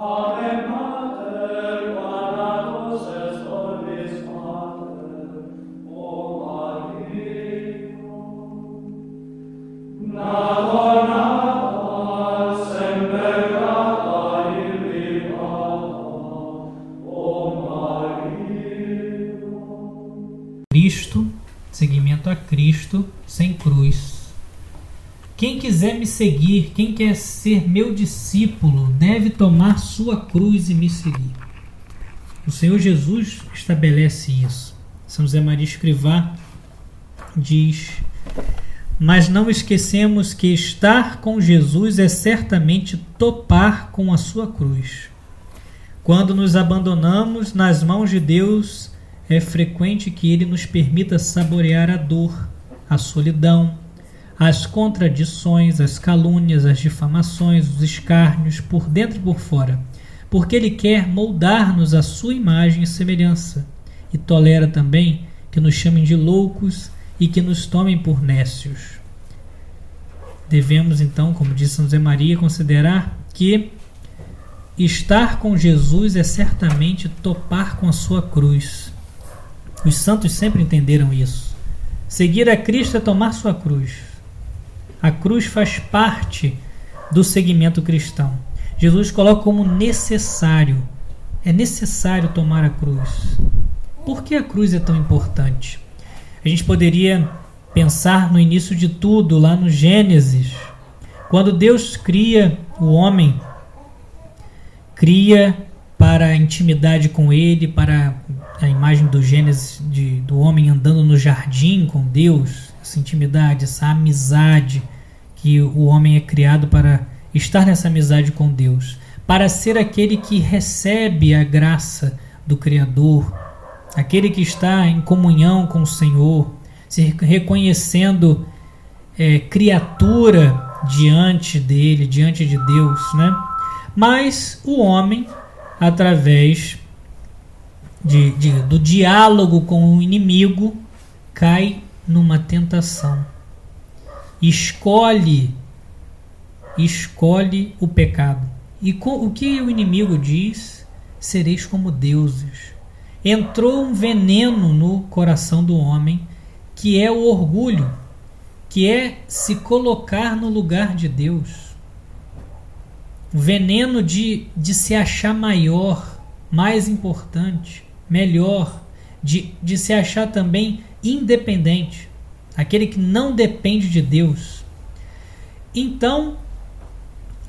Ave Mater. Quiser me seguir, quem quer ser meu discípulo, deve tomar sua cruz e me seguir. O Senhor Jesus estabelece isso. São José Maria Escrivá diz: Mas não esquecemos que estar com Jesus é certamente topar com a sua cruz. Quando nos abandonamos nas mãos de Deus, é frequente que ele nos permita saborear a dor, a solidão, as contradições, as calúnias, as difamações, os escárnios, por dentro e por fora, porque ele quer moldar-nos à sua imagem e semelhança, e tolera também que nos chamem de loucos e que nos tomem por nécios. Devemos então, como disse São José Maria, considerar que estar com Jesus é certamente topar com a sua cruz os santos sempre entenderam isso. Seguir a Cristo é tomar sua cruz. A cruz faz parte do segmento cristão. Jesus coloca como necessário. É necessário tomar a cruz. Por que a cruz é tão importante? A gente poderia pensar no início de tudo, lá no Gênesis, quando Deus cria o homem, cria para a intimidade com ele, para a imagem do Gênesis de, do homem andando no jardim com Deus, essa intimidade, essa amizade que o homem é criado para estar nessa amizade com Deus, para ser aquele que recebe a graça do Criador, aquele que está em comunhão com o Senhor, se reconhecendo é, criatura diante dele, diante de Deus, né? Mas o homem, através de, de, do diálogo com o inimigo, cai numa tentação. Escolhe, escolhe o pecado. E com, o que o inimigo diz? Sereis como deuses. Entrou um veneno no coração do homem, que é o orgulho, que é se colocar no lugar de Deus. O veneno de, de se achar maior, mais importante melhor, de, de se achar também independente, aquele que não depende de Deus. Então,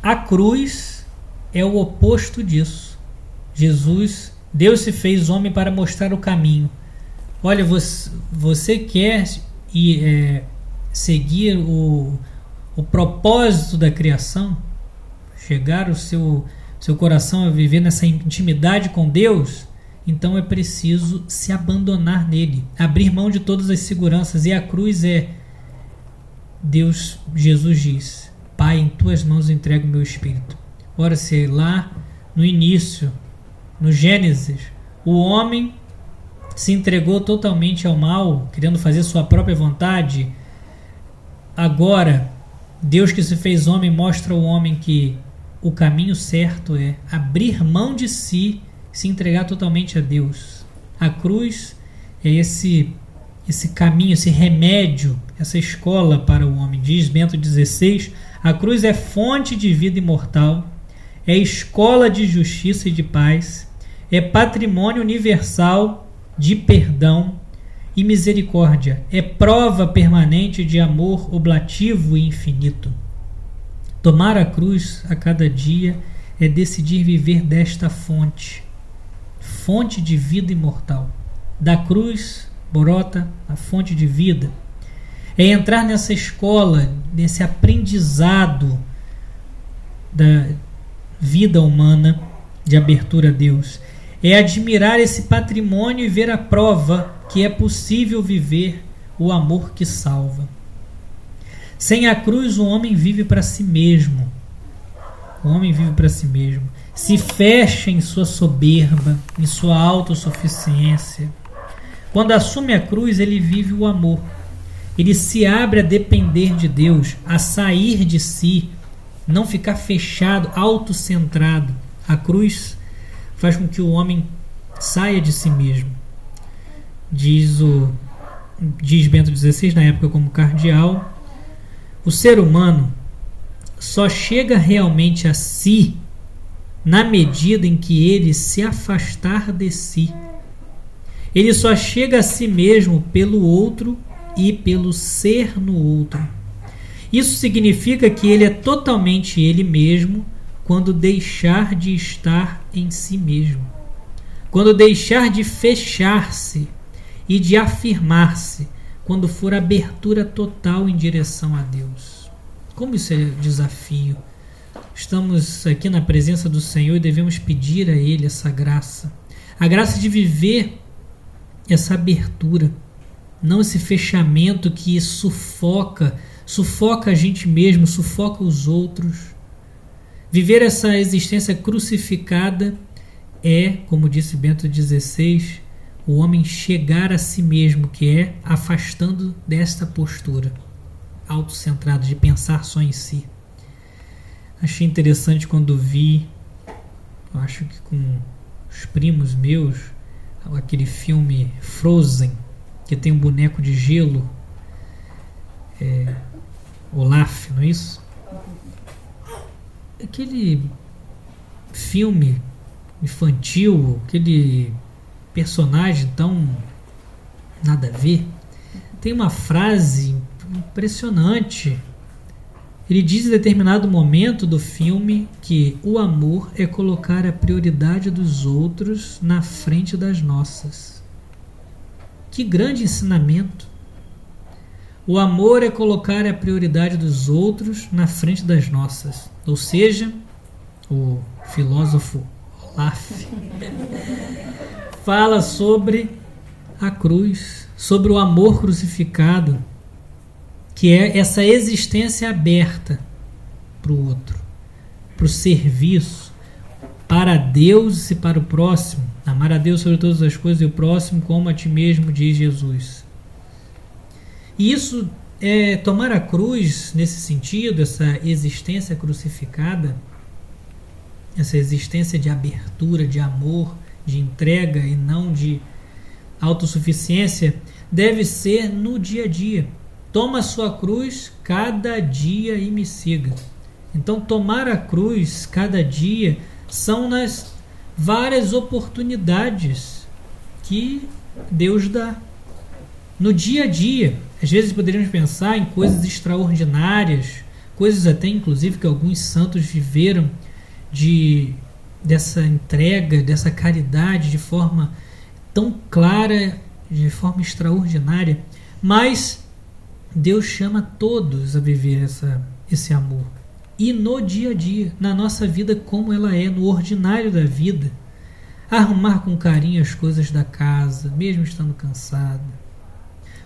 a cruz é o oposto disso. Jesus, Deus se fez homem para mostrar o caminho. Olha, você, você quer e, é, seguir o, o propósito da criação, chegar o seu, seu coração a viver nessa intimidade com Deus, então é preciso se abandonar nele, abrir mão de todas as seguranças. E a cruz é Deus, Jesus diz: Pai, em tuas mãos entrego o meu espírito. Ora, se lá no início, no Gênesis, o homem se entregou totalmente ao mal, querendo fazer sua própria vontade, agora Deus que se fez homem mostra ao homem que o caminho certo é abrir mão de si se entregar totalmente a Deus. A cruz é esse esse caminho, esse remédio, essa escola para o homem. Diz Bento XVI: a cruz é fonte de vida imortal, é escola de justiça e de paz, é patrimônio universal de perdão e misericórdia, é prova permanente de amor oblativo e infinito. Tomar a cruz a cada dia é decidir viver desta fonte fonte de vida imortal. Da cruz brota a fonte de vida. É entrar nessa escola, nesse aprendizado da vida humana de abertura a Deus. É admirar esse patrimônio e ver a prova que é possível viver o amor que salva. Sem a cruz, o homem vive para si mesmo. O homem vive para si mesmo se fecha em sua soberba, em sua autossuficiência. Quando assume a cruz, ele vive o amor. Ele se abre a depender de Deus, a sair de si, não ficar fechado, autocentrado. A cruz faz com que o homem saia de si mesmo. Diz o diz Bento XVI na época como cardeal, o ser humano só chega realmente a si na medida em que ele se afastar de si. Ele só chega a si mesmo pelo outro e pelo ser no outro. Isso significa que ele é totalmente ele mesmo quando deixar de estar em si mesmo. Quando deixar de fechar-se e de afirmar-se, quando for abertura total em direção a Deus. Como isso é desafio? Estamos aqui na presença do Senhor e devemos pedir a Ele essa graça. A graça de viver essa abertura, não esse fechamento que sufoca, sufoca a gente mesmo, sufoca os outros. Viver essa existência crucificada é, como disse Bento XVI, o homem chegar a si mesmo, que é afastando desta postura autocentrada de pensar só em si. Achei interessante quando vi, acho que com os primos meus, aquele filme Frozen, que tem um boneco de gelo, é, Olaf, não é isso? Aquele filme infantil, aquele personagem tão nada a ver, tem uma frase impressionante ele diz em determinado momento do filme que o amor é colocar a prioridade dos outros na frente das nossas. Que grande ensinamento! O amor é colocar a prioridade dos outros na frente das nossas. Ou seja, o filósofo Olaf fala sobre a cruz, sobre o amor crucificado que é essa existência aberta para o outro, para o serviço, para Deus e para o próximo. Amar a Deus sobre todas as coisas e o próximo como a ti mesmo, diz Jesus. E isso é tomar a cruz nesse sentido, essa existência crucificada, essa existência de abertura, de amor, de entrega e não de autossuficiência, deve ser no dia a dia Toma a sua cruz cada dia e me siga. Então, tomar a cruz cada dia são nas várias oportunidades que Deus dá. No dia a dia, às vezes poderíamos pensar em coisas extraordinárias, coisas até inclusive que alguns santos viveram de dessa entrega, dessa caridade de forma tão clara, de forma extraordinária, mas Deus chama todos a viver essa, esse amor. E no dia a dia, na nossa vida como ela é, no ordinário da vida, arrumar com carinho as coisas da casa, mesmo estando cansada.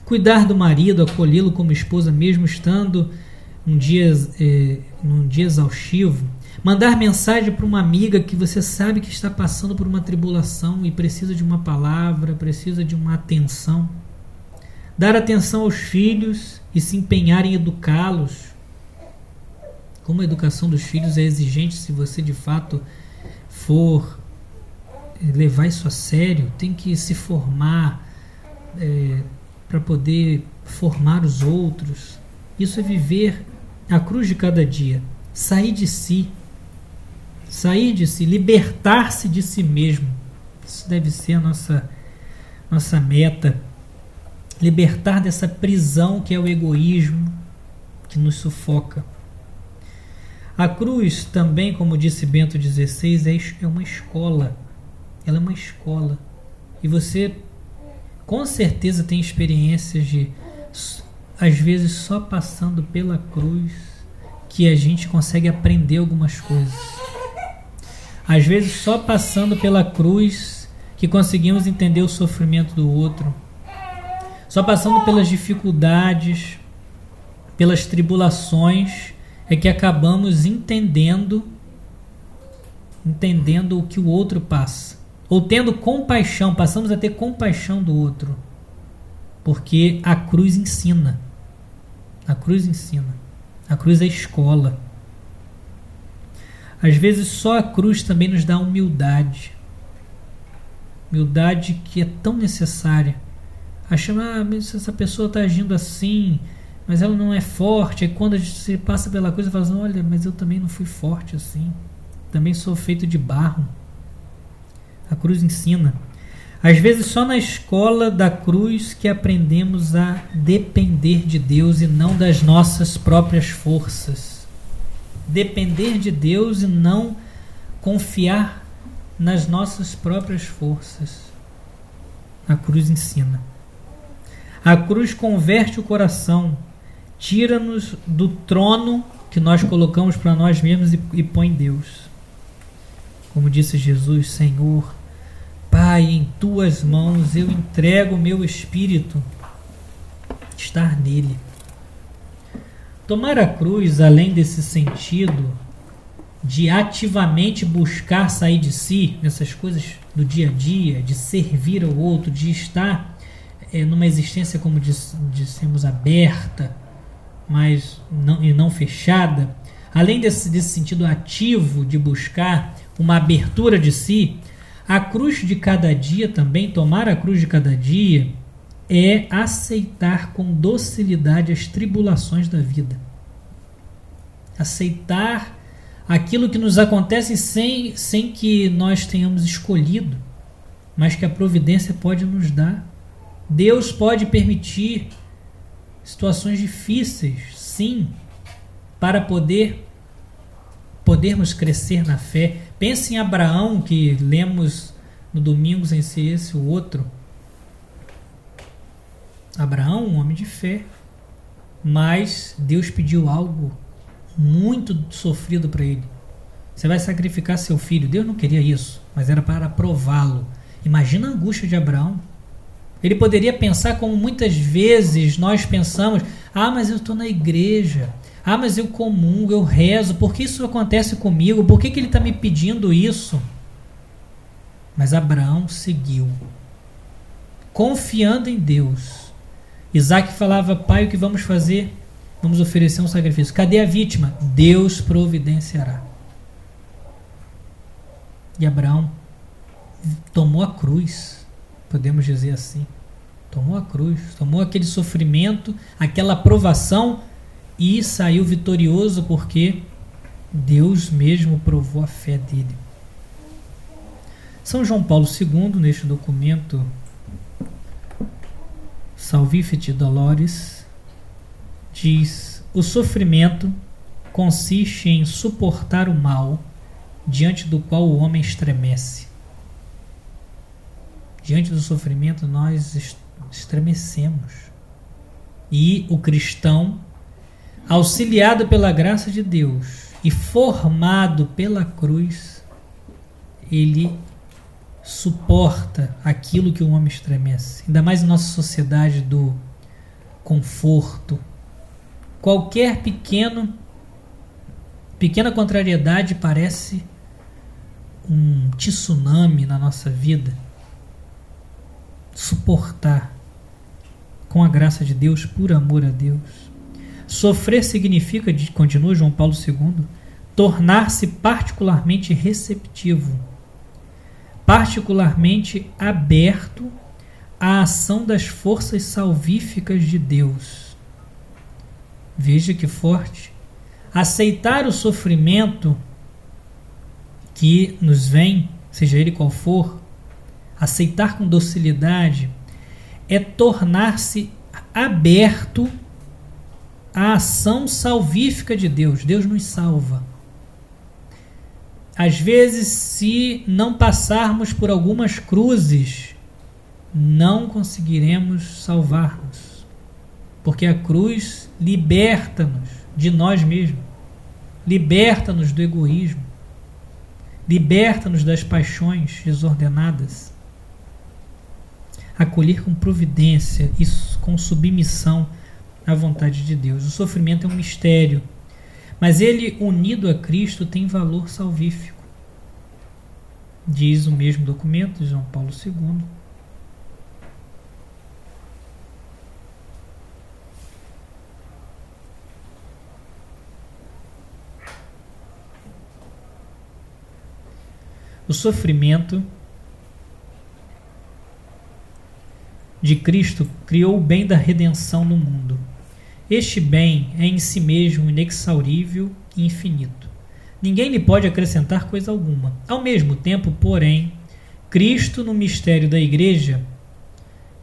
Cuidar do marido, acolhê-lo como esposa, mesmo estando um dia, é, num dia exaustivo. Mandar mensagem para uma amiga que você sabe que está passando por uma tribulação e precisa de uma palavra, precisa de uma atenção dar atenção aos filhos e se empenhar em educá-los. Como a educação dos filhos é exigente, se você de fato for levar isso a sério, tem que se formar é, para poder formar os outros. Isso é viver a cruz de cada dia, sair de si, sair de si, libertar-se de si mesmo. Isso deve ser a nossa, nossa meta libertar dessa prisão que é o egoísmo que nos sufoca. A cruz também, como disse Bento XVI, é, é uma escola. Ela é uma escola. E você com certeza tem experiências de às vezes só passando pela cruz que a gente consegue aprender algumas coisas. Às vezes só passando pela cruz que conseguimos entender o sofrimento do outro só passando pelas dificuldades, pelas tribulações, é que acabamos entendendo entendendo o que o outro passa, ou tendo compaixão, passamos a ter compaixão do outro. Porque a cruz ensina. A cruz ensina. A cruz é escola. Às vezes só a cruz também nos dá humildade. Humildade que é tão necessária. Achando, ah, essa pessoa está agindo assim, mas ela não é forte. Aí quando a gente se passa pela coisa, fala assim, olha, mas eu também não fui forte assim. Também sou feito de barro. A cruz ensina. Às vezes só na escola da cruz que aprendemos a depender de Deus e não das nossas próprias forças. Depender de Deus e não confiar nas nossas próprias forças. A cruz ensina. A cruz converte o coração, tira-nos do trono que nós colocamos para nós mesmos e, e põe Deus. Como disse Jesus, Senhor, Pai, em tuas mãos eu entrego o meu espírito, estar nele. Tomar a cruz, além desse sentido de ativamente buscar sair de si, nessas coisas do dia a dia, de servir ao outro, de estar é, numa existência, como dissemos, aberta, mas não, e não fechada, além desse, desse sentido ativo de buscar uma abertura de si, a cruz de cada dia também, tomar a cruz de cada dia, é aceitar com docilidade as tribulações da vida. Aceitar aquilo que nos acontece sem, sem que nós tenhamos escolhido, mas que a providência pode nos dar. Deus pode permitir situações difíceis, sim, para poder podermos crescer na fé. Pense em Abraão, que lemos no domingo sem ser esse o outro. Abraão, um homem de fé, mas Deus pediu algo muito sofrido para ele. Você vai sacrificar seu filho. Deus não queria isso, mas era para prová-lo. Imagina a angústia de Abraão. Ele poderia pensar como muitas vezes nós pensamos: ah, mas eu estou na igreja, ah, mas eu comungo, eu rezo, por que isso acontece comigo? Por que, que ele está me pedindo isso? Mas Abraão seguiu, confiando em Deus. Isaac falava, pai, o que vamos fazer? Vamos oferecer um sacrifício. Cadê a vítima? Deus providenciará. E Abraão tomou a cruz, podemos dizer assim. Tomou a cruz, tomou aquele sofrimento, aquela provação e saiu vitorioso porque Deus mesmo provou a fé dele. São João Paulo II, neste documento Salvifici Dolores, diz: o sofrimento consiste em suportar o mal diante do qual o homem estremece. Diante do sofrimento, nós estremecemos. E o cristão auxiliado pela graça de Deus e formado pela cruz, ele suporta aquilo que o homem estremece. Ainda mais em nossa sociedade do conforto. Qualquer pequeno pequena contrariedade parece um tsunami na nossa vida. Suportar com a graça de Deus, por amor a Deus. Sofrer significa, continua João Paulo II, tornar-se particularmente receptivo, particularmente aberto à ação das forças salvíficas de Deus. Veja que forte. Aceitar o sofrimento que nos vem, seja ele qual for, aceitar com docilidade, é tornar-se aberto a ação salvífica de Deus. Deus nos salva. Às vezes, se não passarmos por algumas cruzes, não conseguiremos salvar-nos. Porque a cruz liberta-nos de nós mesmos, liberta-nos do egoísmo, liberta-nos das paixões desordenadas. Acolher com providência e com submissão à vontade de Deus. O sofrimento é um mistério, mas ele, unido a Cristo, tem valor salvífico. Diz o mesmo documento de João Paulo II. O sofrimento de Cristo criou o bem da redenção no mundo. Este bem é em si mesmo inexaurível e infinito. Ninguém lhe pode acrescentar coisa alguma. Ao mesmo tempo, porém, Cristo, no mistério da Igreja,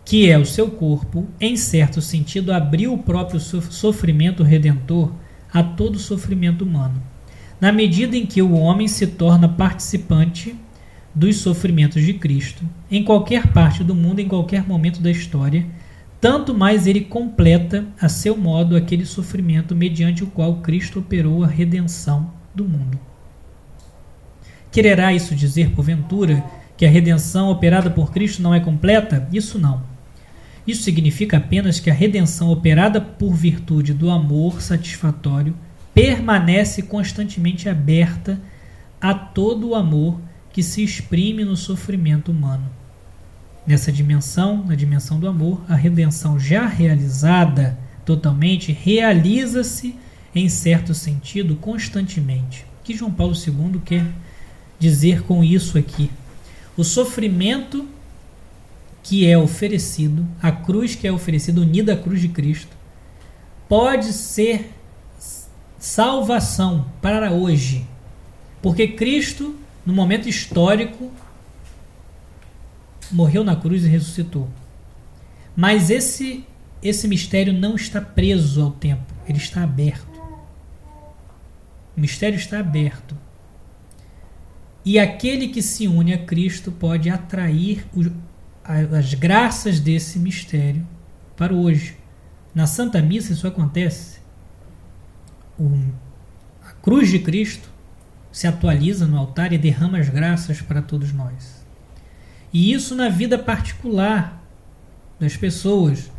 que é o seu corpo, em certo sentido, abriu o próprio sofrimento redentor a todo sofrimento humano. Na medida em que o homem se torna participante dos sofrimentos de Cristo, em qualquer parte do mundo, em qualquer momento da história, tanto mais ele completa a seu modo aquele sofrimento mediante o qual Cristo operou a redenção do mundo. Quererá isso dizer, porventura, que a redenção operada por Cristo não é completa? Isso não. Isso significa apenas que a redenção operada por virtude do amor satisfatório permanece constantemente aberta a todo o amor que se exprime no sofrimento humano. Nessa dimensão, na dimensão do amor, a redenção já realizada totalmente realiza-se em certo sentido constantemente. O que João Paulo II quer dizer com isso aqui? O sofrimento que é oferecido, a cruz que é oferecida, unida à cruz de Cristo, pode ser salvação para hoje. Porque Cristo, no momento histórico, morreu na cruz e ressuscitou. Mas esse esse mistério não está preso ao tempo, ele está aberto. O mistério está aberto. E aquele que se une a Cristo pode atrair as graças desse mistério para hoje. Na Santa Missa isso acontece. O, a cruz de Cristo se atualiza no altar e derrama as graças para todos nós. E isso na vida particular das pessoas.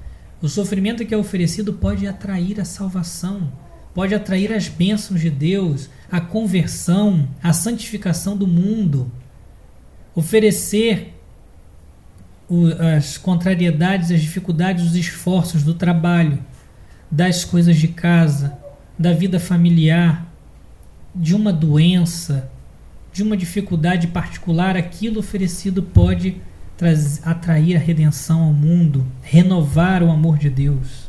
O sofrimento que é oferecido pode atrair a salvação, pode atrair as bênçãos de Deus, a conversão, a santificação do mundo. Oferecer as contrariedades, as dificuldades, os esforços do trabalho, das coisas de casa, da vida familiar, de uma doença, de uma dificuldade particular, aquilo oferecido pode atrair a redenção ao mundo, renovar o amor de Deus.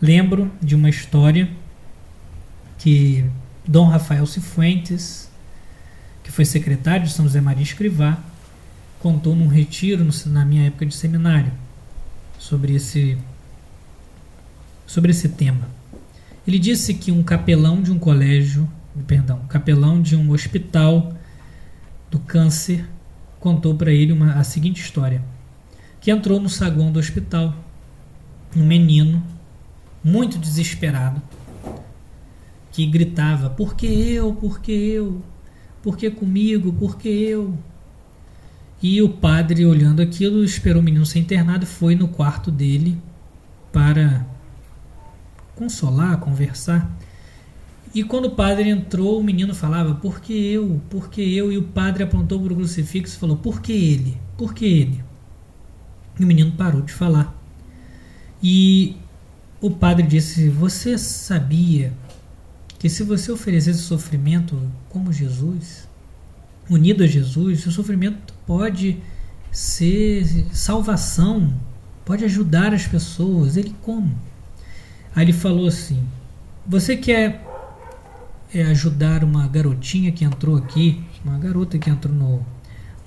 Lembro de uma história que Dom Rafael Cifuentes, que foi secretário de São José Maria Escrivá, contou num retiro na minha época de seminário sobre esse sobre esse tema. Ele disse que um capelão de um colégio, perdão, capelão de um hospital do câncer contou para ele uma, a seguinte história: que entrou no saguão do hospital um menino muito desesperado que gritava: "Por que eu? Por que eu? Por que comigo? Por que eu?" E o padre, olhando aquilo, esperou o menino ser internado e foi no quarto dele para consolar, conversar. E quando o padre entrou, o menino falava: Por que eu? Por que eu? E o padre apontou para o crucifixo e falou: Por que ele? Por que ele? E o menino parou de falar. E o padre disse: Você sabia que se você oferecesse sofrimento como Jesus, unido a Jesus, o sofrimento pode ser salvação, pode ajudar as pessoas. Ele como? Aí ele falou assim: Você quer é, ajudar uma garotinha que entrou aqui, uma garota que entrou no,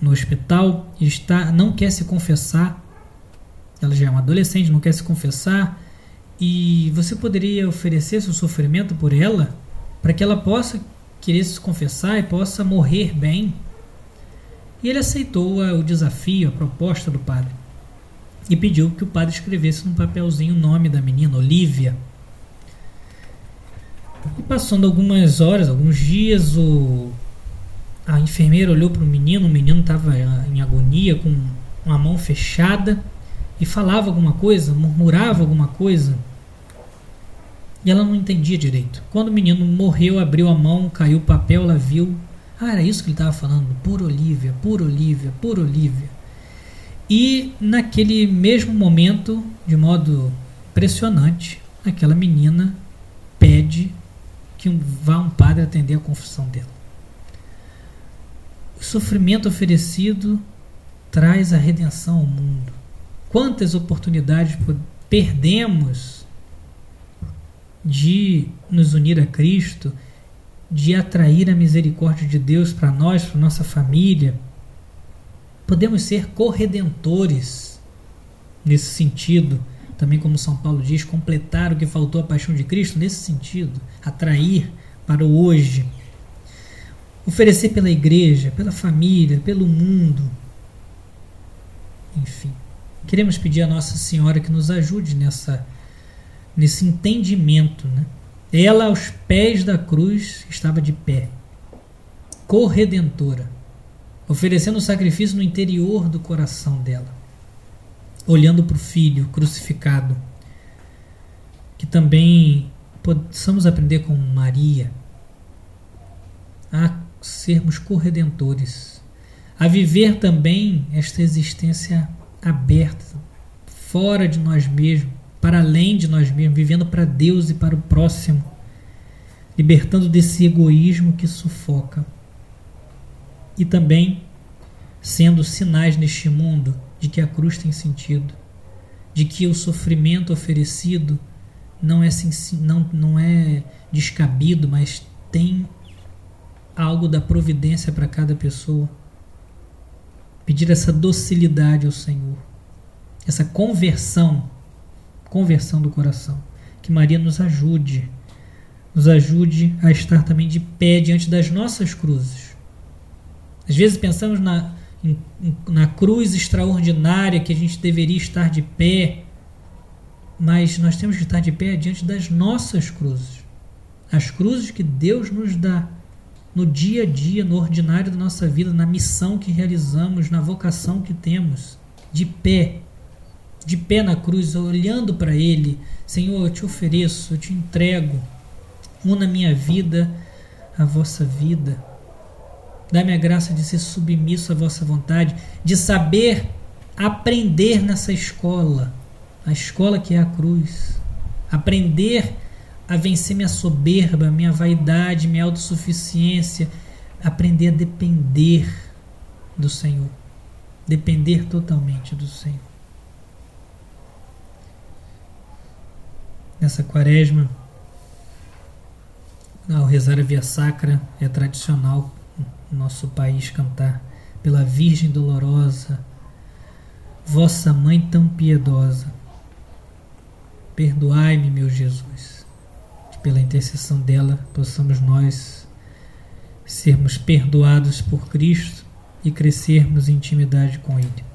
no hospital, está, não quer se confessar. Ela já é uma adolescente, não quer se confessar. E você poderia oferecer seu sofrimento por ela, para que ela possa querer se confessar e possa morrer bem. E ele aceitou o desafio, a proposta do padre. E pediu que o padre escrevesse num papelzinho o nome da menina, Olivia. E passando algumas horas, alguns dias, o, a enfermeira olhou para o menino, o menino estava em agonia, com uma mão fechada, e falava alguma coisa, murmurava alguma coisa. E ela não entendia direito. Quando o menino morreu, abriu a mão, caiu o papel, ela viu. Ah, era isso que ele estava falando. Por Olivia, por Olivia, por Olivia. E naquele mesmo momento, de modo impressionante, aquela menina pede que vá um padre atender a confissão dela. o sofrimento oferecido traz a redenção ao mundo. Quantas oportunidades perdemos de nos unir a Cristo, de atrair a misericórdia de Deus para nós, para nossa família. Podemos ser corredentores nesse sentido, também como São Paulo diz, completar o que faltou à paixão de Cristo nesse sentido, atrair para o hoje, oferecer pela igreja, pela família, pelo mundo. Enfim, queremos pedir a Nossa Senhora que nos ajude nessa nesse entendimento, né? Ela aos pés da cruz estava de pé, corredentora, oferecendo o sacrifício no interior do coração dela, olhando para o filho crucificado. Que também possamos aprender com Maria a sermos corredentores, a viver também esta existência aberta, fora de nós mesmos, para além de nós mesmos, vivendo para Deus e para o próximo, libertando desse egoísmo que sufoca. E também sendo sinais neste mundo de que a cruz tem sentido, de que o sofrimento oferecido não é, não, não é descabido, mas tem algo da providência para cada pessoa. Pedir essa docilidade ao Senhor, essa conversão, conversão do coração. Que Maria nos ajude, nos ajude a estar também de pé diante das nossas cruzes. Às vezes pensamos na, na cruz extraordinária que a gente deveria estar de pé, mas nós temos que estar de pé diante das nossas cruzes. As cruzes que Deus nos dá no dia a dia, no ordinário da nossa vida, na missão que realizamos, na vocação que temos, de pé, de pé na cruz, olhando para Ele, Senhor, eu te ofereço, eu te entrego, una minha vida à vossa vida. Dá-me a graça de ser submisso à vossa vontade, de saber aprender nessa escola, a escola que é a cruz. Aprender a vencer minha soberba, minha vaidade, minha autossuficiência, aprender a depender do Senhor, depender totalmente do Senhor. Nessa quaresma, ao rezar a via sacra, é tradicional nosso país cantar pela Virgem Dolorosa, vossa mãe tão piedosa, perdoai-me, meu Jesus pela intercessão dela, possamos nós sermos perdoados por Cristo e crescermos em intimidade com Ele.